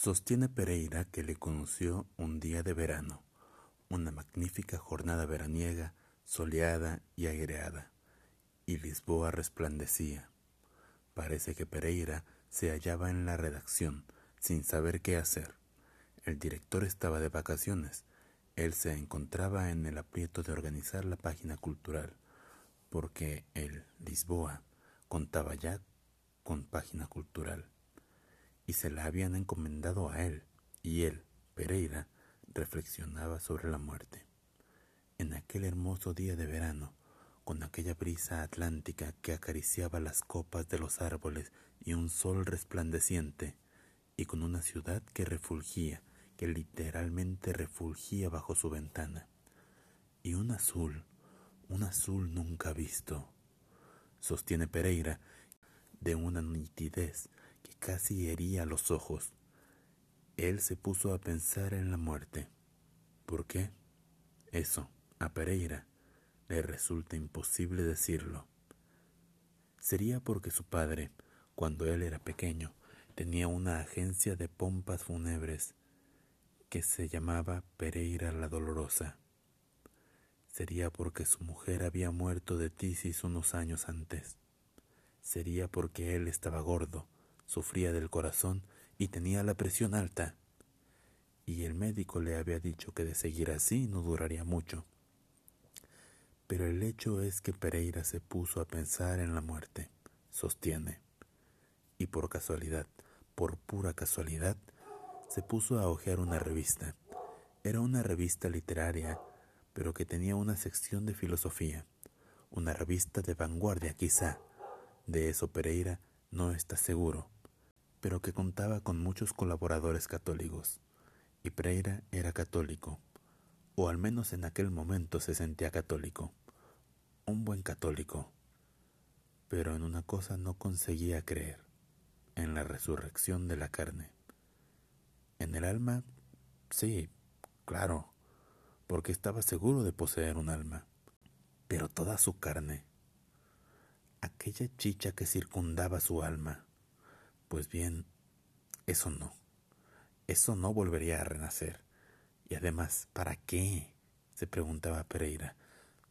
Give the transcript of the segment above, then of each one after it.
Sostiene Pereira que le conoció un día de verano, una magnífica jornada veraniega, soleada y aireada, y Lisboa resplandecía. Parece que Pereira se hallaba en la redacción, sin saber qué hacer. El director estaba de vacaciones. Él se encontraba en el aprieto de organizar la página cultural, porque el Lisboa contaba ya con página cultural y se la habían encomendado a él, y él, Pereira, reflexionaba sobre la muerte. En aquel hermoso día de verano, con aquella brisa atlántica que acariciaba las copas de los árboles y un sol resplandeciente, y con una ciudad que refulgía, que literalmente refulgía bajo su ventana, y un azul, un azul nunca visto, sostiene Pereira, de una nitidez casi hería los ojos. Él se puso a pensar en la muerte. ¿Por qué? Eso, a Pereira, le resulta imposible decirlo. Sería porque su padre, cuando él era pequeño, tenía una agencia de pompas fúnebres que se llamaba Pereira la Dolorosa. Sería porque su mujer había muerto de tisis unos años antes. Sería porque él estaba gordo sufría del corazón y tenía la presión alta. Y el médico le había dicho que de seguir así no duraría mucho. Pero el hecho es que Pereira se puso a pensar en la muerte, sostiene. Y por casualidad, por pura casualidad, se puso a hojear una revista. Era una revista literaria, pero que tenía una sección de filosofía. Una revista de vanguardia, quizá. De eso Pereira no está seguro pero que contaba con muchos colaboradores católicos, y Pereira era católico, o al menos en aquel momento se sentía católico, un buen católico, pero en una cosa no conseguía creer, en la resurrección de la carne. En el alma, sí, claro, porque estaba seguro de poseer un alma, pero toda su carne, aquella chicha que circundaba su alma, pues bien, eso no. Eso no volvería a renacer. Y además, ¿para qué? se preguntaba Pereira.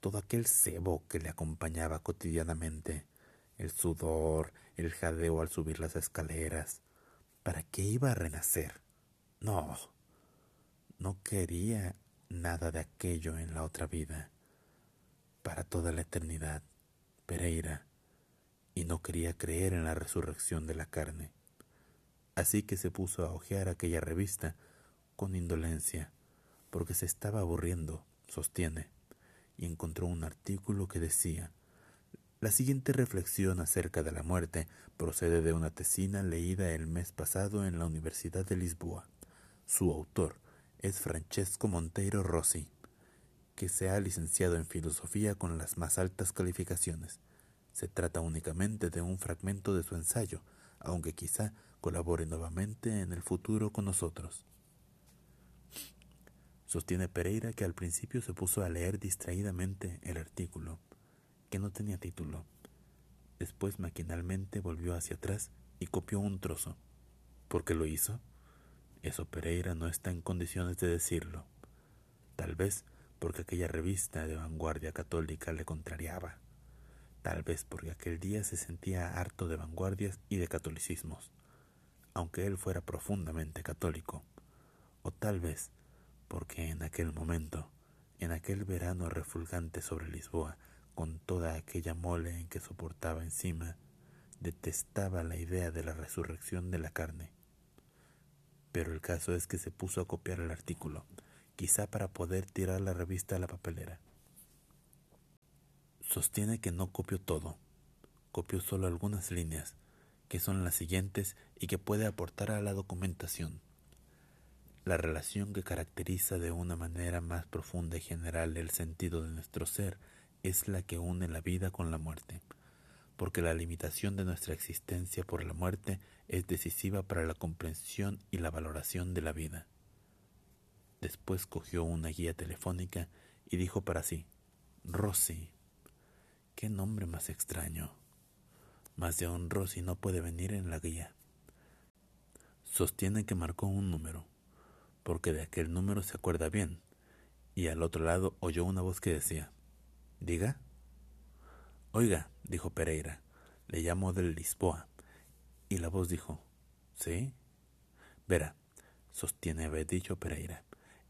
Todo aquel cebo que le acompañaba cotidianamente, el sudor, el jadeo al subir las escaleras, ¿para qué iba a renacer? No, no quería nada de aquello en la otra vida, para toda la eternidad, Pereira y no quería creer en la resurrección de la carne. Así que se puso a hojear aquella revista con indolencia, porque se estaba aburriendo, sostiene, y encontró un artículo que decía La siguiente reflexión acerca de la muerte procede de una tesina leída el mes pasado en la Universidad de Lisboa. Su autor es Francesco Monteiro Rossi, que se ha licenciado en filosofía con las más altas calificaciones. Se trata únicamente de un fragmento de su ensayo, aunque quizá colabore nuevamente en el futuro con nosotros. Sostiene Pereira que al principio se puso a leer distraídamente el artículo, que no tenía título. Después maquinalmente volvió hacia atrás y copió un trozo. ¿Por qué lo hizo? Eso Pereira no está en condiciones de decirlo. Tal vez porque aquella revista de vanguardia católica le contrariaba tal vez porque aquel día se sentía harto de vanguardias y de catolicismos, aunque él fuera profundamente católico, o tal vez porque en aquel momento, en aquel verano refulgante sobre Lisboa, con toda aquella mole en que soportaba encima, detestaba la idea de la resurrección de la carne. Pero el caso es que se puso a copiar el artículo, quizá para poder tirar la revista a la papelera. Sostiene que no copió todo, copió solo algunas líneas, que son las siguientes y que puede aportar a la documentación. La relación que caracteriza de una manera más profunda y general el sentido de nuestro ser es la que une la vida con la muerte, porque la limitación de nuestra existencia por la muerte es decisiva para la comprensión y la valoración de la vida. Después cogió una guía telefónica y dijo para sí, Rosy, Qué nombre más extraño. Más de un Rosy no puede venir en la guía. Sostiene que marcó un número, porque de aquel número se acuerda bien, y al otro lado oyó una voz que decía, Diga. Oiga, dijo Pereira, le llamo del Lisboa. Y la voz dijo, ¿Sí? Verá, sostiene haber dicho Pereira,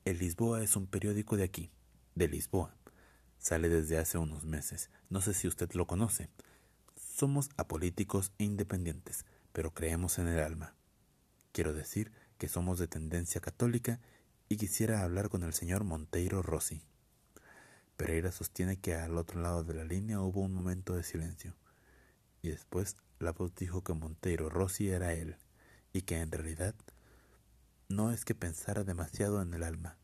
el Lisboa es un periódico de aquí, de Lisboa. Sale desde hace unos meses. No sé si usted lo conoce. Somos apolíticos e independientes, pero creemos en el alma. Quiero decir que somos de tendencia católica y quisiera hablar con el señor Monteiro Rossi. Pereira sostiene que al otro lado de la línea hubo un momento de silencio, y después la voz dijo que Monteiro Rossi era él, y que en realidad no es que pensara demasiado en el alma.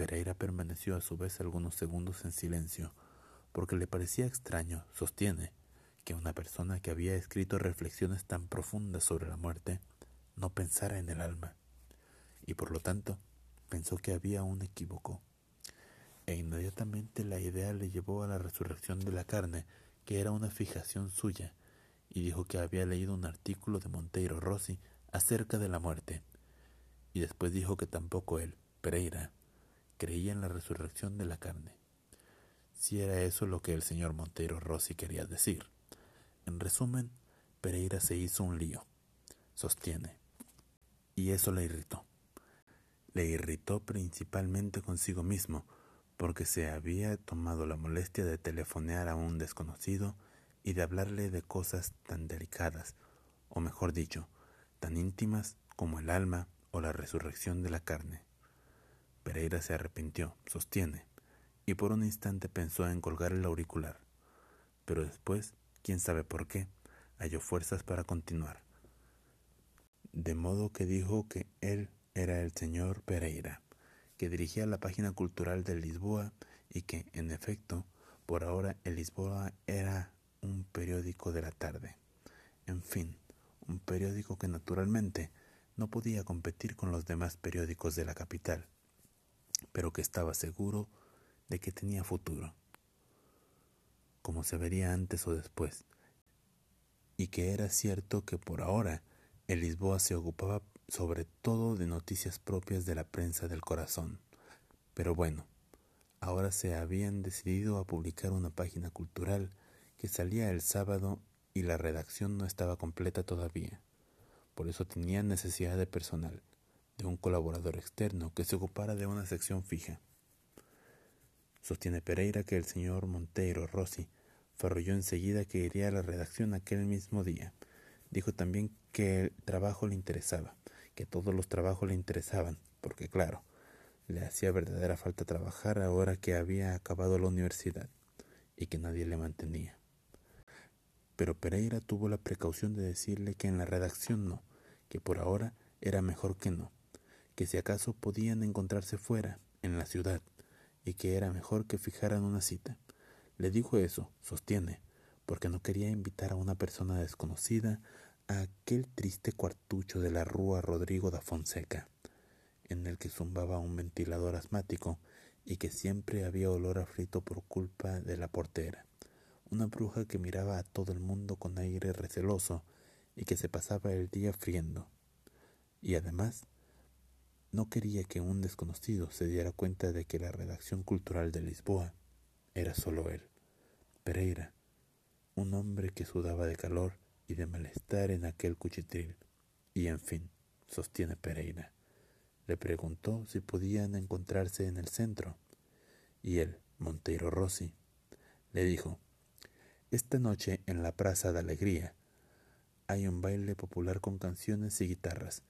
Pereira permaneció a su vez algunos segundos en silencio, porque le parecía extraño, sostiene, que una persona que había escrito reflexiones tan profundas sobre la muerte no pensara en el alma, y por lo tanto pensó que había un equívoco. E inmediatamente la idea le llevó a la resurrección de la carne, que era una fijación suya, y dijo que había leído un artículo de Monteiro Rossi acerca de la muerte. Y después dijo que tampoco él, Pereira, creía en la resurrección de la carne. Si era eso lo que el señor Monteiro Rossi quería decir. En resumen, Pereira se hizo un lío, sostiene, y eso le irritó. Le irritó principalmente consigo mismo, porque se había tomado la molestia de telefonear a un desconocido y de hablarle de cosas tan delicadas, o mejor dicho, tan íntimas como el alma o la resurrección de la carne. Pereira se arrepintió, sostiene, y por un instante pensó en colgar el auricular, pero después, quién sabe por qué, halló fuerzas para continuar. De modo que dijo que él era el señor Pereira, que dirigía la página cultural de Lisboa y que, en efecto, por ahora el Lisboa era un periódico de la tarde. En fin, un periódico que naturalmente no podía competir con los demás periódicos de la capital, pero que estaba seguro de que tenía futuro, como se vería antes o después, y que era cierto que por ahora el Lisboa se ocupaba sobre todo de noticias propias de la prensa del corazón. Pero bueno, ahora se habían decidido a publicar una página cultural que salía el sábado y la redacción no estaba completa todavía. Por eso tenían necesidad de personal, de un colaborador externo que se ocupara de una sección fija. Sostiene Pereira que el señor Monteiro Rossi farrulló enseguida que iría a la redacción aquel mismo día. Dijo también que el trabajo le interesaba, que todos los trabajos le interesaban, porque claro, le hacía verdadera falta trabajar ahora que había acabado la universidad y que nadie le mantenía pero Pereira tuvo la precaución de decirle que en la redacción no, que por ahora era mejor que no, que si acaso podían encontrarse fuera, en la ciudad, y que era mejor que fijaran una cita. Le dijo eso, sostiene, porque no quería invitar a una persona desconocida a aquel triste cuartucho de la rúa Rodrigo da Fonseca, en el que zumbaba un ventilador asmático y que siempre había olor a frito por culpa de la portera una bruja que miraba a todo el mundo con aire receloso y que se pasaba el día friendo. Y además, no quería que un desconocido se diera cuenta de que la redacción cultural de Lisboa era solo él, Pereira, un hombre que sudaba de calor y de malestar en aquel cuchitril. Y en fin, sostiene Pereira. Le preguntó si podían encontrarse en el centro. Y él, Monteiro Rossi, le dijo esta noche en la Plaza de Alegría hay un baile popular con canciones y guitarras.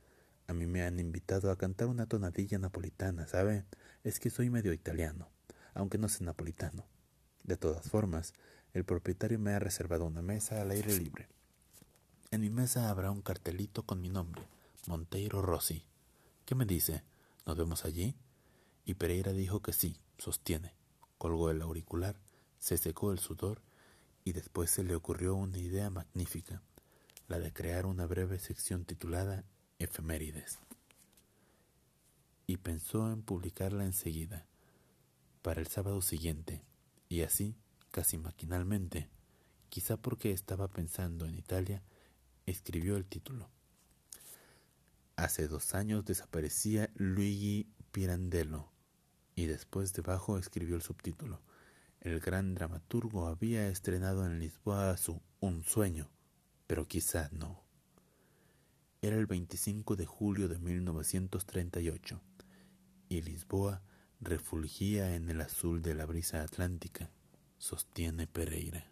A mí me han invitado a cantar una tonadilla napolitana, ¿sabe? Es que soy medio italiano, aunque no sé napolitano. De todas formas, el propietario me ha reservado una mesa al aire libre. En mi mesa habrá un cartelito con mi nombre, Monteiro Rossi. ¿Qué me dice? ¿Nos vemos allí? Y Pereira dijo que sí, sostiene. Colgó el auricular, se secó el sudor y después se le ocurrió una idea magnífica, la de crear una breve sección titulada Efemérides. Y pensó en publicarla enseguida, para el sábado siguiente, y así, casi maquinalmente, quizá porque estaba pensando en Italia, escribió el título. Hace dos años desaparecía Luigi Pirandello y después debajo escribió el subtítulo. El gran dramaturgo había estrenado en Lisboa su Un sueño, pero quizá no. Era el 25 de julio de 1938 y Lisboa refulgía en el azul de la brisa atlántica, sostiene Pereira.